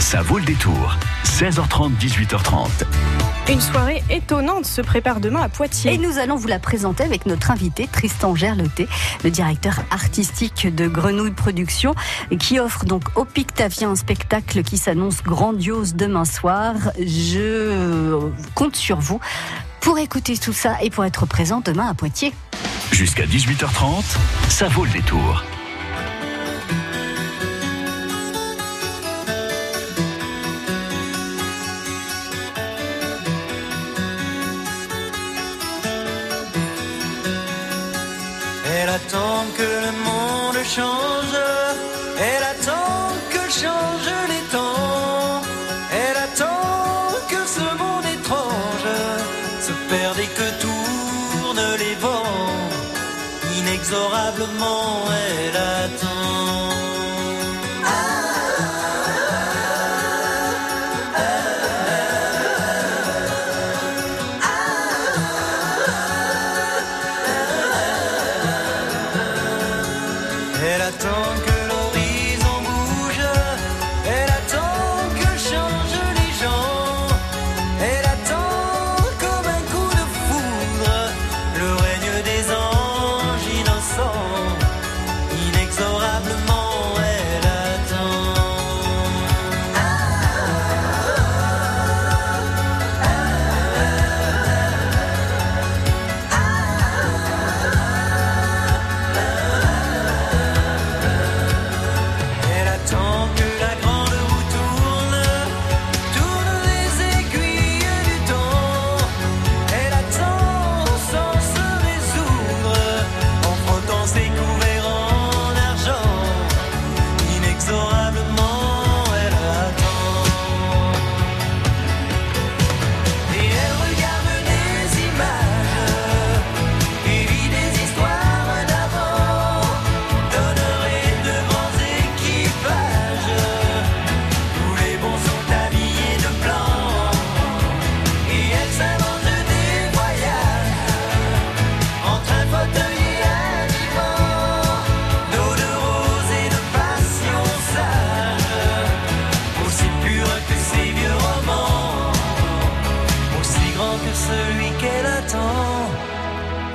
Ça vaut le détour. 16h30, 18h30. Une soirée étonnante se prépare demain à Poitiers. Et nous allons vous la présenter avec notre invité Tristan Gerloté, le directeur artistique de Grenouille Productions, qui offre donc au Pictavien un spectacle qui s'annonce grandiose demain soir. Je compte sur vous pour écouter tout ça et pour être présent demain à Poitiers. Jusqu'à 18h30, ça vaut le détour. Elle attend que le monde change, elle attend que changent les temps, elle attend que ce monde étrange se perde et que tournent les vents. Inexorablement, elle attend.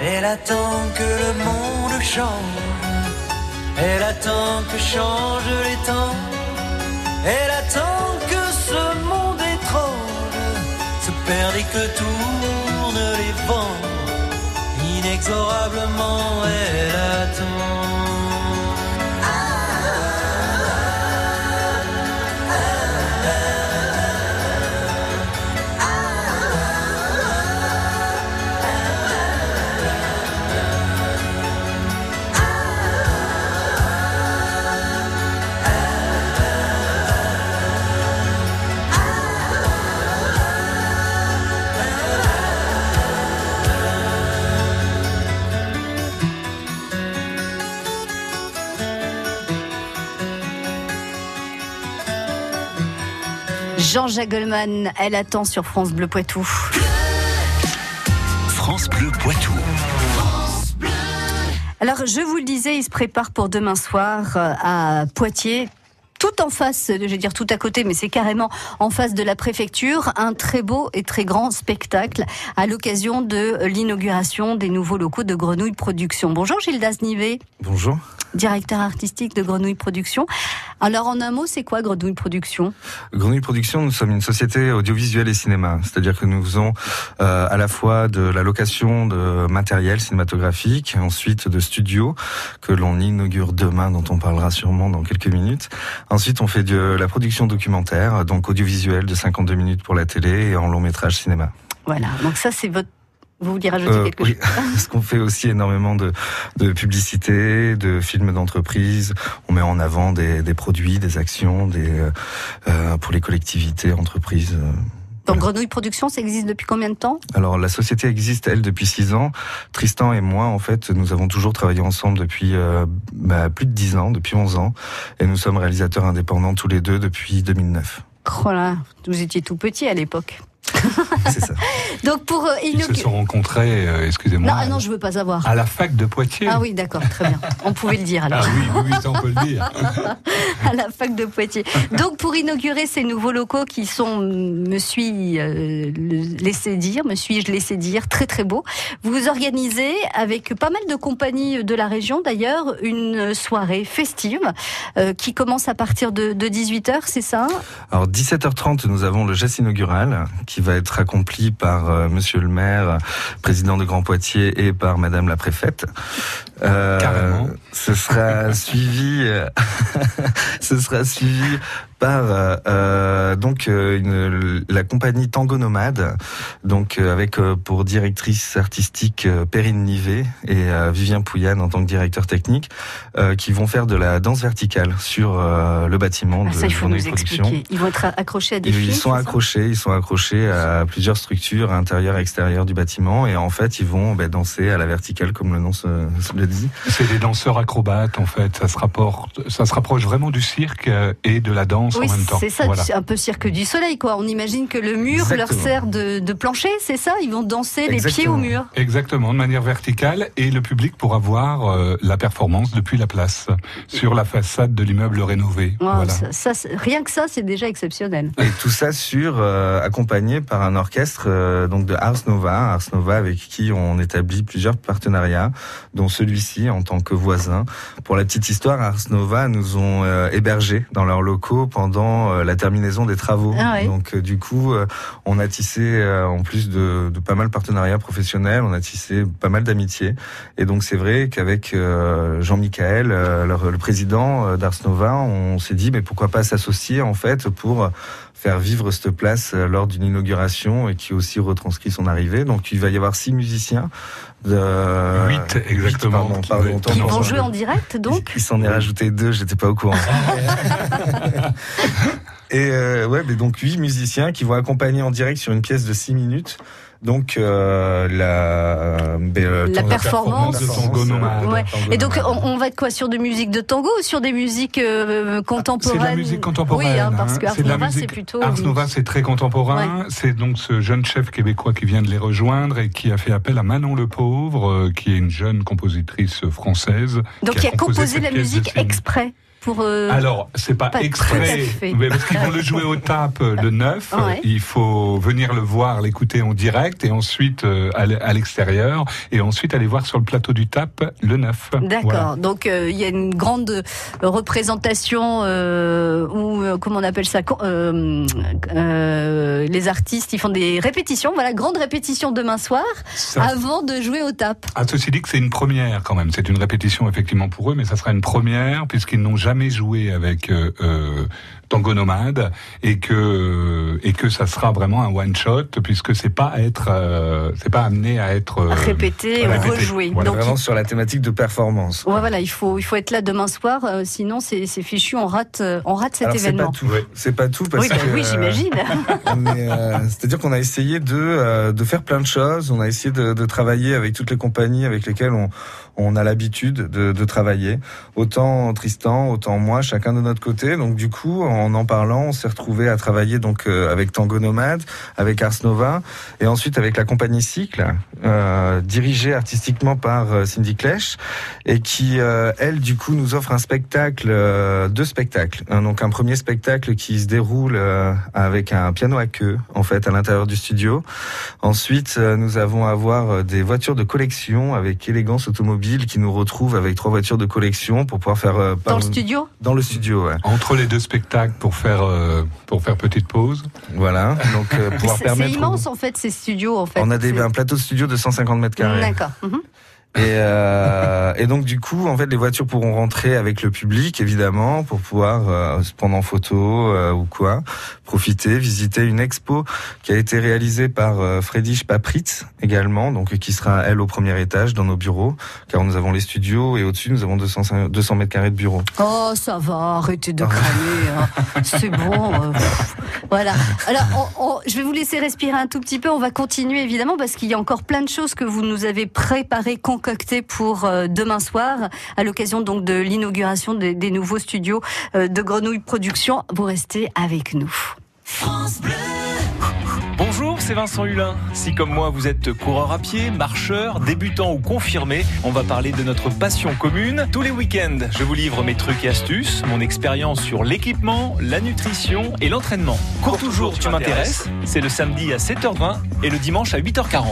Elle attend que le monde change. Elle attend que changent les temps. Elle attend que ce monde étrange se perde et que tournent les vents. Inexorablement, elle attend. Jean Jagelman, elle attend sur France Bleu Poitou. France Bleu Poitou. Alors, je vous le disais, il se prépare pour demain soir euh, à Poitiers. Tout en face, je vais dire tout à côté, mais c'est carrément en face de la préfecture, un très beau et très grand spectacle à l'occasion de l'inauguration des nouveaux locaux de Grenouille Productions. Bonjour Gildas Nivet, Bonjour. directeur artistique de Grenouille Productions. Alors en un mot, c'est quoi Grenouille Productions? Grenouille Productions, nous sommes une société audiovisuelle et cinéma. C'est-à-dire que nous faisons euh, à la fois de la location de matériel cinématographique, ensuite de studios que l'on inaugure demain, dont on parlera sûrement dans quelques minutes. Ensuite, on fait de la production documentaire, donc audiovisuelle de 52 minutes pour la télé et en long métrage cinéma. Voilà, donc ça c'est votre... Vous vouliez rajouter Euh, quelque oui, chose parce qu'on fait aussi énormément de, de publicité, de films d'entreprise. On met en avant des, des produits, des actions, des euh, euh, pour les collectivités, entreprises. euh. Donc Grenouille Productions, ça existe depuis combien de temps? Alors la société existe elle depuis six ans. Tristan et moi en fait nous avons toujours travaillé ensemble depuis euh, bah, plus de dix ans, depuis 11 ans, et nous sommes réalisateurs indépendants tous les deux depuis 2009. Oh là, vous étiez tout petit à l'époque. C'est ça. Donc pour euh, Ils se sont rencontrés, euh, excusez-moi, Non, ah non, je veux pas savoir. à la fac de Poitiers. Ah oui, d'accord, très bien. On pouvait le dire alors. Ah oui, oui, oui, ça on peut le dire. à la fac de Poitiers. Donc pour inaugurer ces nouveaux locaux qui sont, me suis euh, laissé dire, me suis-je laissé dire, très très beaux, vous organisez avec pas mal de compagnies de la région d'ailleurs une soirée festive euh, qui commence à partir de, 18h, c'est ça? Alors 17h30, nous avons le geste inaugural qui va être accompli par euh, Monsieur le maire, président de Grand Poitiers, et par Madame la préfète. Euh, Carrément. Ce sera suivi, euh, ce sera suivi par euh, donc une, la compagnie Tango Nomade, donc avec pour directrice artistique Perrine Nivet et euh, Vivien Pouyanne en tant que directeur technique, euh, qui vont faire de la danse verticale sur euh, le bâtiment Ah, de Ça, il faut nous Production. expliquer. Ils vont être accrochés à des Ils, fils ils sont accrochés, ils sont accrochés à plusieurs structures intérieures et extérieures du bâtiment et en fait ils vont ben, danser à la verticale comme le nom se, se le dit. C'est des danseurs acrobates en fait. Ça se rapporte, ça se rapproche vraiment du cirque euh, et de la danse Oui, en même temps. c'est ça, Voilà. un peu cirque du soleil, quoi. On imagine que le mur leur sert de, de plancher, c'est ça? Ils vont danser les pieds au mur. Exactement, de manière verticale, et le public pourra voir euh, la performance depuis la place, sur la façade de l'immeuble rénové. Voilà. ça, ça, c'est- rien que ça, c'est déjà exceptionnel. Et tout ça sur euh, accompagné par un orchestre euh, donc de Ars Nova, Ars Nova avec qui on établit plusieurs partenariats, dont celui-ci en tant que voisin. Pour la petite histoire, Ars Nova nous ont euh, hébergés dans leurs locaux pendant euh, la terminaison des travaux. Ah ouais. Donc euh, du coup, euh, on a tissé en plus de, de pas mal de partenariats professionnels, on a tissé pas mal d'amitiés. Et donc c'est vrai qu'avec Jean-Michel, le, président d'Ars Nova, on s'est dit mais pourquoi pas s'associer en fait pour faire vivre cette place euh, lors d'une inauguration et qui aussi retranscrit son arrivée. Donc il va y avoir six musiciens. De... Huit, exactement, pardon, qui pardon, vont- autant Qui vont jouer en direct, donc Il s'en est rajouté deux, j'étais pas au courant. Et euh, ouais, mais donc huit musiciens qui vont accompagner en direct sur une pièce de six minutes. Donc euh, la euh, La ton- performance. de Tango Nomade. Ouais. Tango Et donc, on, on va être quoi Sur de musique de tango ou sur des musiques euh, contemporaines C'est la musique contemporaine. Oui, hein, parce hein. que Ars Nova, c'est plutôt. Ars Nova, c'est très contemporain. C'est donc ce jeune chef québécois qui vient de les rejoindre et qui a fait appel à Manon Le Pauvre, euh, qui est une jeune compositrice française. Donc, qui il a composé la musique exprès pour. euh, Alors, c'est pas, pas à exprès, mais parce qu'ils vont le jouer au tape le 9. Ouais. Il faut venir le voir, l'écouter en direct et ensuite euh, à à l'extérieur et ensuite aller voir sur le plateau du tape le 9. D'accord. Voilà. Donc euh, il y a une grande euh, représentation euh, ou euh, comment on appelle ça euh, euh, Les artistes, ils font des répétitions. Voilà, grande répétition demain soir Ça- avant de jouer au tap. Ah, ceci dit que c'est une première quand même. C'est une répétition effectivement pour eux, mais ça sera une première puisqu'ils n'ont jamais joué avec euh, euh, Tango Nomade et que et que ça sera vraiment un one shot puisque c'est pas être euh, c'est pas amené à être euh, Répéter, répéter. rejouer. Voilà. Donc vraiment sur la thématique de performance. Ouais, voilà, il faut, il faut être là demain soir, euh, sinon c'est fichu, on rate, euh, on rate cet Alors c'est pas événement. tout, c'est pas tout parce Oui, bah que oui, euh, j'imagine. euh, C'est-à-dire qu'on a essayé de, euh, de faire plein de choses. On a essayé de, de travailler avec toutes les compagnies avec lesquelles on, on a l'habitude de, de travailler. Autant Tristan, autant moi, chacun de notre côté. Donc du coup, en en parlant, on s'est retrouvé à travailler donc euh, avec Tango Nomade, avec Ars Nova, et ensuite avec la compagnie Cycle, euh, dirigée artistiquement par euh, Cindy Clèche, et qui, euh, elle, du coup, nous offre un spectacle, euh, deux spectacles. Donc un premier spectacle qui se déroule euh, avec un piano à queue, en fait, à l'intérieur du studio. Ensuite, nous avons à voir des voitures de collection avec élégance automobile qui nous retrouvent avec trois voitures de collection pour pouvoir faire Dans le studio Dans le studio, ouais. entre les deux spectacles pour faire euh, pour faire petite pause. Voilà. Donc euh, pouvoir C'est c'est permettre. aux- immense en fait ces studios en fait. On a des, C'est- un plateau de studio de 150 mètres carrés. D'accord. Mhm. Et, euh, et donc du coup, en fait, les voitures pourront rentrer avec le public, évidemment, pour pouvoir euh, se prendre en photo euh, ou quoi, profiter, visiter une expo qui a été réalisée par euh, Friedrich Papritz également, donc qui sera elle au premier étage dans nos bureaux, car nous avons les studios et au-dessus nous avons 200, 200 mètres carrés de bureaux. Oh, ça va, arrêtez de cramer. hein. C'est bon. euh, voilà. Alors, on- on- je vais vous laisser respirer un tout petit peu. On va continuer, évidemment, parce qu'il y a encore plein de choses que vous nous avez préparées, concoctées pour euh, demain soir, à l'occasion donc de l'inauguration des, des nouveaux studios euh, de Grenouille Production. Vous restez avec nous. Bonjour, c'est Vincent Hulin. Si comme moi vous êtes coureur à pied, marcheur, débutant ou confirmé, on va parler de notre passion commune. Tous les week-ends, je vous livre mes trucs et astuces, mon expérience sur l'équipement, la nutrition et l'entraînement. Cours toujours, tu m'intéresses. C'est le samedi à 7h20 et le dimanche à 8h40.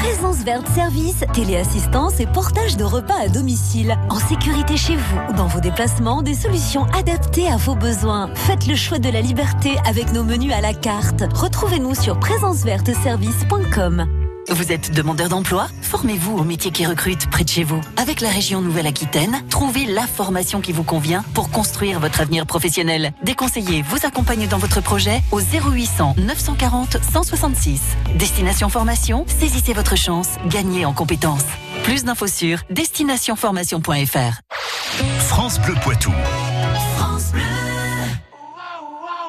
Présence Verte Service, téléassistance et portage de repas à domicile. En sécurité chez vous ou dans vos déplacements, des solutions adaptées à vos besoins. Faites le choix de la liberté avec nos menus à la carte. Retrouvez-nous sur présenceverteservice.com. Vous êtes demandeur d'emploi? Formez-vous au métier qui recrute près de chez vous. Avec la région Nouvelle-Aquitaine, trouvez la formation qui vous convient pour construire votre avenir professionnel. Des conseillers vous accompagnent dans votre projet au 0800 940 166. Destination Formation, saisissez votre chance, gagnez en compétences. Plus d'infos sur destinationformation.fr. France Bleu Poitou.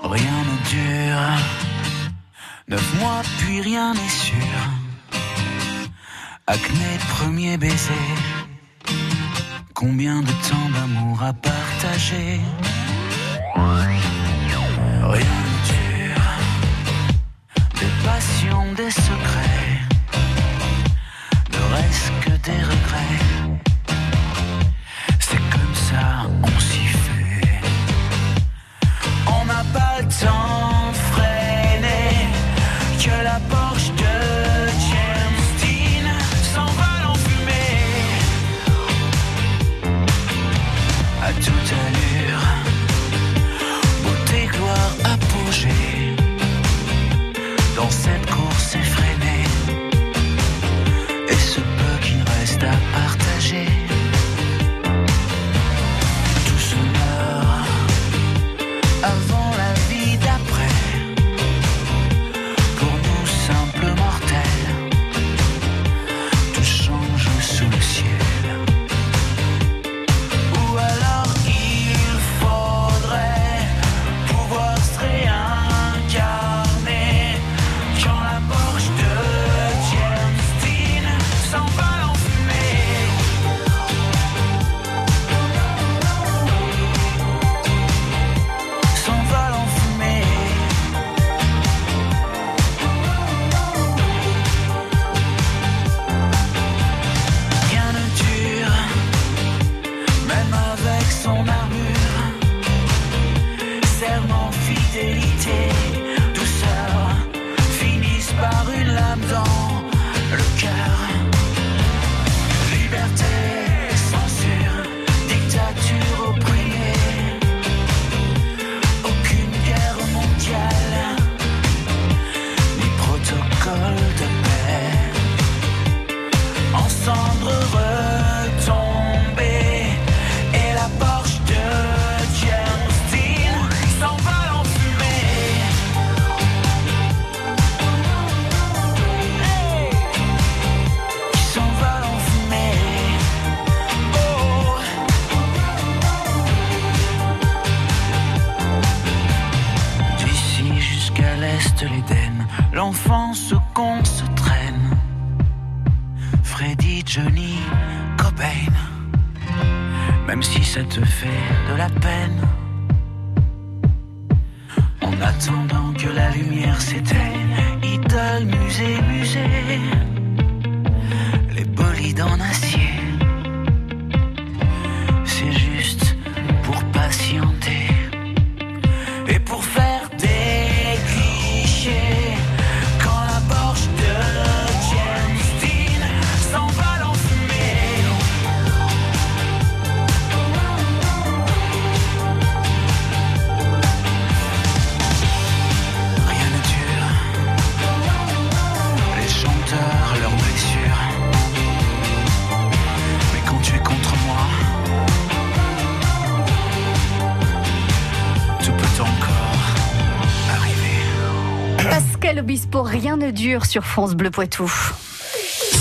Rien ne dure. Neuf mois, puis rien n'est sûr. Acné, premier baiser. Combien de temps d'amour à partager? Rien ne dure. Des passions, des secrets. Ne reste que des son armure. Serment, fidélité, sur France Bleu Poitou.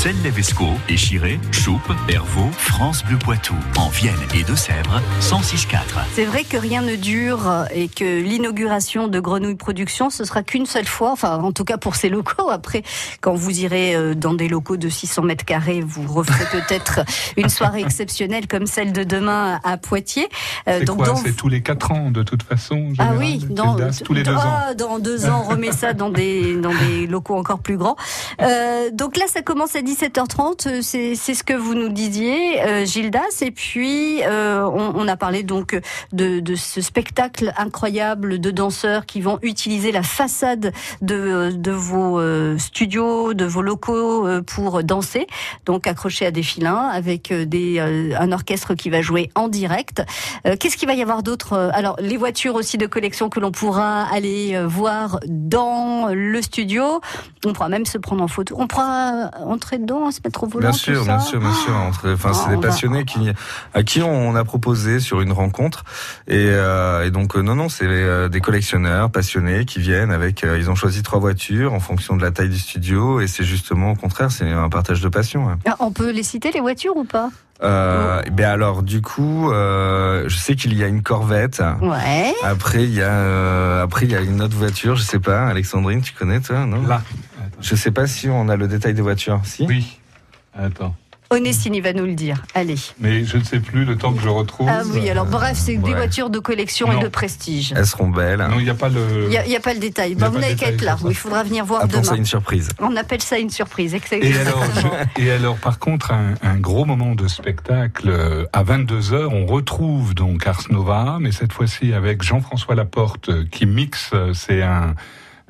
Celle-Levesco, Échiré, Choupe, Hervaux, France Bleu Poitou, en Vienne et Deux-Sèvres, 106.4. C'est vrai que rien ne dure et que l'inauguration de Grenouille Production, ce sera qu'une seule fois, enfin en tout cas pour ces locaux. Après, quand vous irez euh, dans des locaux de 600 mètres carrés, vous referez peut-être une soirée exceptionnelle comme celle de demain à Poitiers. Euh, C'est quoi C'est tous les 4 ans de toute façon Ah oui, Gildas dans, tous les deux ans. Ah, dans deux ans, on remet ça dans des, dans des locaux encore plus grands. Euh, donc là, ça commence à 17h30, euh, c'est ce que vous nous disiez, euh, Gildas. Et puis, euh, on, a parlé donc de, ce spectacle incroyable de danseurs qui vont utiliser la façade de, vos euh, studios, de vos locaux pour danser, donc accrochés à des filins avec des, un orchestre qui va jouer en direct. Qu'est-ce qu'il va y avoir d'autre Alors, les voitures aussi de collection que l'on pourra aller voir dans le studio. On pourra même se prendre en photo. On pourra entrer dedans, se mettre au volant. Bien sûr, tout bien sûr, bien sûr. Enfin, c'est des va- passionnés qui, à qui on a proposé sur une rencontre. Et, euh, et donc, euh, non, non, c'est euh, des collectionneurs passionnés qui viennent avec. euh, ils ont choisi trois voitures en fonction de la taille du studio. Et c'est justement au contraire, c'est un partage de passion. hein. Ah, On peut les citer, les voitures, ou pas? Euh, ben alors, du coup, euh, je sais qu'il y a une Corvette. Ouais. Après, il y a, euh, après, il y a une autre voiture. Je sais pas. Alexandrine, tu connais toi, non? Là. Je sais pas si on a le détail des voitures. Si. Oui. Attends. Onestine, il va nous le dire. Allez. Mais je ne sais plus le temps que je retrouve. Ah oui, alors bref, c'est des ouais. voitures de collection et de prestige. Elles seront belles. Non, il n'y a pas le. Il n'y a, il y a pas le détail. Bah, pas vous n'avez qu'à être là. ça. Il faudra venir voir Appelons ça demain. une surprise. On appelle ça une surprise. Et Exactement. alors, je- et alors, par contre, un, un gros moment de spectacle euh, à 22 h on retrouve donc Ars Nova, mais cette fois-ci avec Jean-François Laporte euh, qui mixe. euh, C'est un,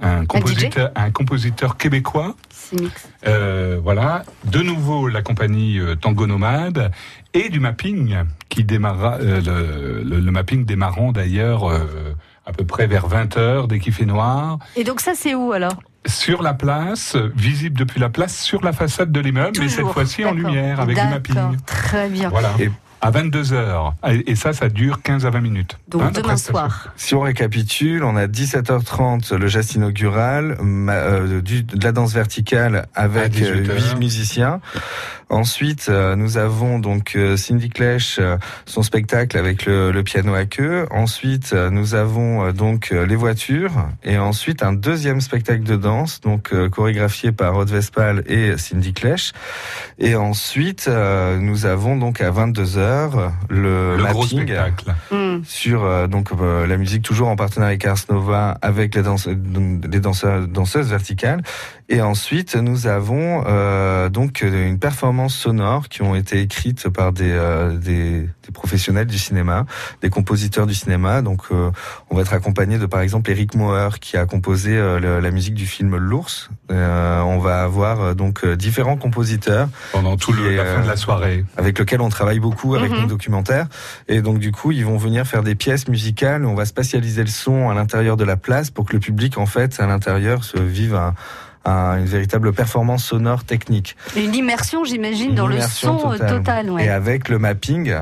un compositeur, un compositeur québécois. C'est mix. Euh, voilà. De nouveau, la compagnie euh, Tango Nomade et du mapping qui démarra, euh, le, le- le mapping démarrant d'ailleurs euh, à peu près vers 20 h dès qu'il fait noir. Et donc ça, c'est où alors? Sur la place, visible depuis la place, sur la façade de l'immeuble, mais cette fois-ci en lumière avec du mapping. Très bien. Voilà. Et- à 22 heures. Et et ça, ça dure 15 à 20 minutes. Donc Hein, demain soir. Si on récapitule, on a 17h30 le geste inaugural, ma- euh, du- de la danse verticale avec 18 euh, musiciens. Ensuite, euh, nous avons donc euh, Cindy Clèche, euh, son spectacle avec le, le piano à queue. Ensuite, euh, nous avons euh, donc euh, les voitures et ensuite un deuxième spectacle de danse, donc euh, chorégraphié par Rod Vespal et Cindy Clèche. Et ensuite, euh, nous avons donc à 22 h le, Le gros spectacle. Hmm. sur euh, donc euh, la musique toujours en partenariat avec Ars Nova avec les, danse- les danseurs, danseuses verticales et ensuite nous avons euh, donc euh, une performance sonore qui ont été écrites par des, euh, des, des professionnels du cinéma des compositeurs du cinéma donc euh, on va être accompagné de par exemple Eric Moher qui a composé euh, le- la musique du film L'ours Euh, on va avoir euh, donc différents compositeurs Pendant tout le, est, la fin de la soirée. avec lequel on travaille beaucoup avec Mhm. nos documentaires. Et donc du coup, ils vont venir faire des pièces musicales. On va spatialiser le son à l'intérieur de la place pour que le public, en fait, à l'intérieur, se vive un- un- une véritable performance sonore technique. Une immersion, j'imagine, dans immersion le son euh, totale. total. ouais. Et avec le mapping.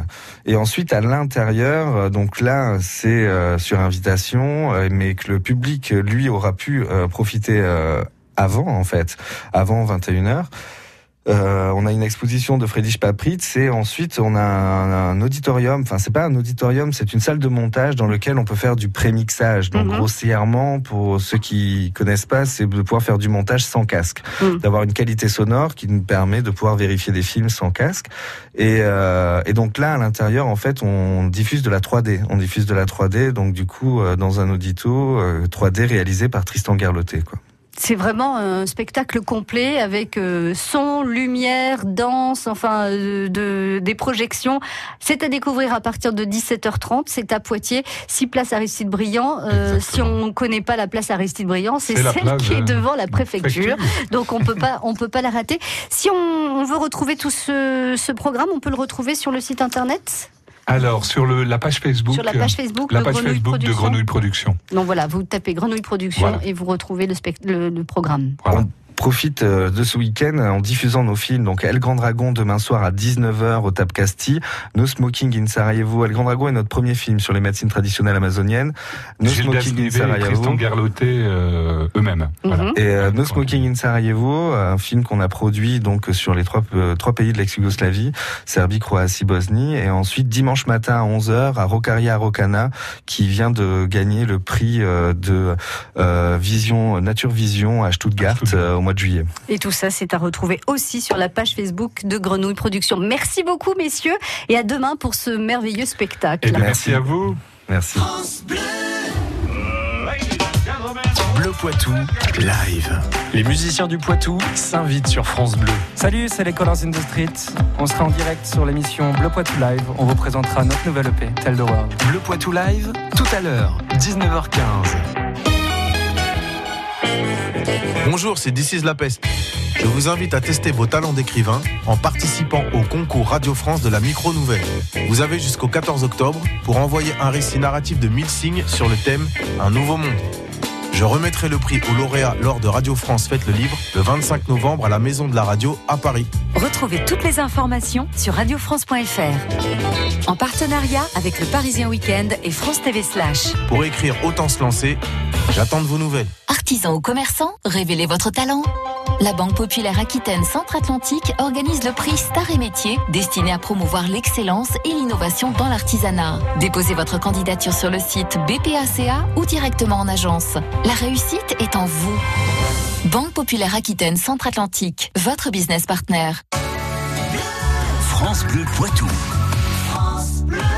Et ensuite, à l'intérieur, euh, donc là, c'est euh, sur invitation, mais que le public, lui, aura pu euh, profiter euh, avant, en fait, avant 21h. Euh, on a une exposition de Friedrich Papritz et ensuite on a un, un auditorium. Enfin, c'est pas un auditorium, c'est une salle de montage dans lequel on peut faire du prémixage. Donc Mhm. grossièrement, pour ceux qui connaissent pas, c'est de pouvoir faire du montage sans casque, Mhm. d'avoir une qualité sonore qui nous permet de pouvoir vérifier des films sans casque. Et, euh, et donc là, à l'intérieur, en fait, on diffuse de la 3D. On diffuse de la 3D, donc du coup, euh, dans un audito euh, 3D réalisé par Tristan Garloté. Quoi. C'est vraiment un spectacle complet avec euh, son, lumière, danse, enfin euh, de, des projections. C'est à découvrir à partir de 17h30. C'est à Poitiers, 6 places Aristide Briand. Euh, si on ne connaît pas la place Aristide Briand, c'est celle place, qui est devant la préfecture. Préfecture. Donc on peut pas, on peut pas la rater. Si on, on veut retrouver tout ce, ce programme, on peut le retrouver sur le site internet, Alors, sur le, la page Facebook. sur la page Facebook la de page Grenouille Facebook de Production. Grenouille Production. Donc voilà, vous tapez Grenouille Production Voilà. et vous retrouvez le, spect- le, le programme. Voilà. Profite euh, de ce week-end en diffusant nos films. Donc El Grand Dragon demain soir à 19h au Tap Casti, No Smoking in Sarajevo. El Grand Dragon est notre premier film sur les médecines traditionnelles amazoniennes. No Smoking in Sarajevo. Tristan Gerloté euh, eux-mêmes. Voilà. Mhm. Et euh, No. Smoking in Sarajevo, un film qu'on a produit donc sur les trois, euh, trois pays de l'ex-Yougoslavie, Serbie, Croatie, Bosnie. Et ensuite, dimanche matin à 11h, à Rocaria Rocana, qui vient de gagner le prix euh, de euh, Vision, Nature Vision à Stuttgart, Stuttgart. euh, au mois de juillet. Et tout ça, c'est à retrouver aussi sur la page Facebook de Grenouille Productions. Merci beaucoup, messieurs, et à demain pour ce merveilleux spectacle. Eh merci à vous. Merci. Bleu Poitou, live. Les musiciens du Poitou s'invitent sur France Bleu. Salut, c'est les Colors in the Street. On sera en direct sur l'émission Bleu Poitou Live. On vous présentera notre nouvelle EP, Tell the World. Bleu Poitou Live, tout à l'heure, 19h15. Bonjour, c'est This is La Peste. Je vous invite à tester vos talents d'écrivain en participant au concours Radio France de la micro-nouvelle. Vous avez jusqu'au 14 octobre pour envoyer un récit narratif de 1000 signes sur le thème Un nouveau monde. Je remettrai le prix au lauréat lors de Radio France Fête le Livre le 25 novembre à la Maison de la Radio à Paris. Retrouvez toutes les informations sur radiofrance.fr. En partenariat avec le Parisien Week-end et France TV Slash. Pour écrire Autant se lancer, j'attends de vos nouvelles. Artisans ou commerçants, révélez votre talent. La Banque Populaire Aquitaine Centre-Atlantique organise le prix Star et Métiers destiné à promouvoir l'excellence et l'innovation dans l'artisanat. Déposez votre candidature sur le site BPACA ou directement en agence. La réussite est en vous. Banque Populaire Aquitaine Centre-Atlantique, votre business partner. France Bleu Poitou.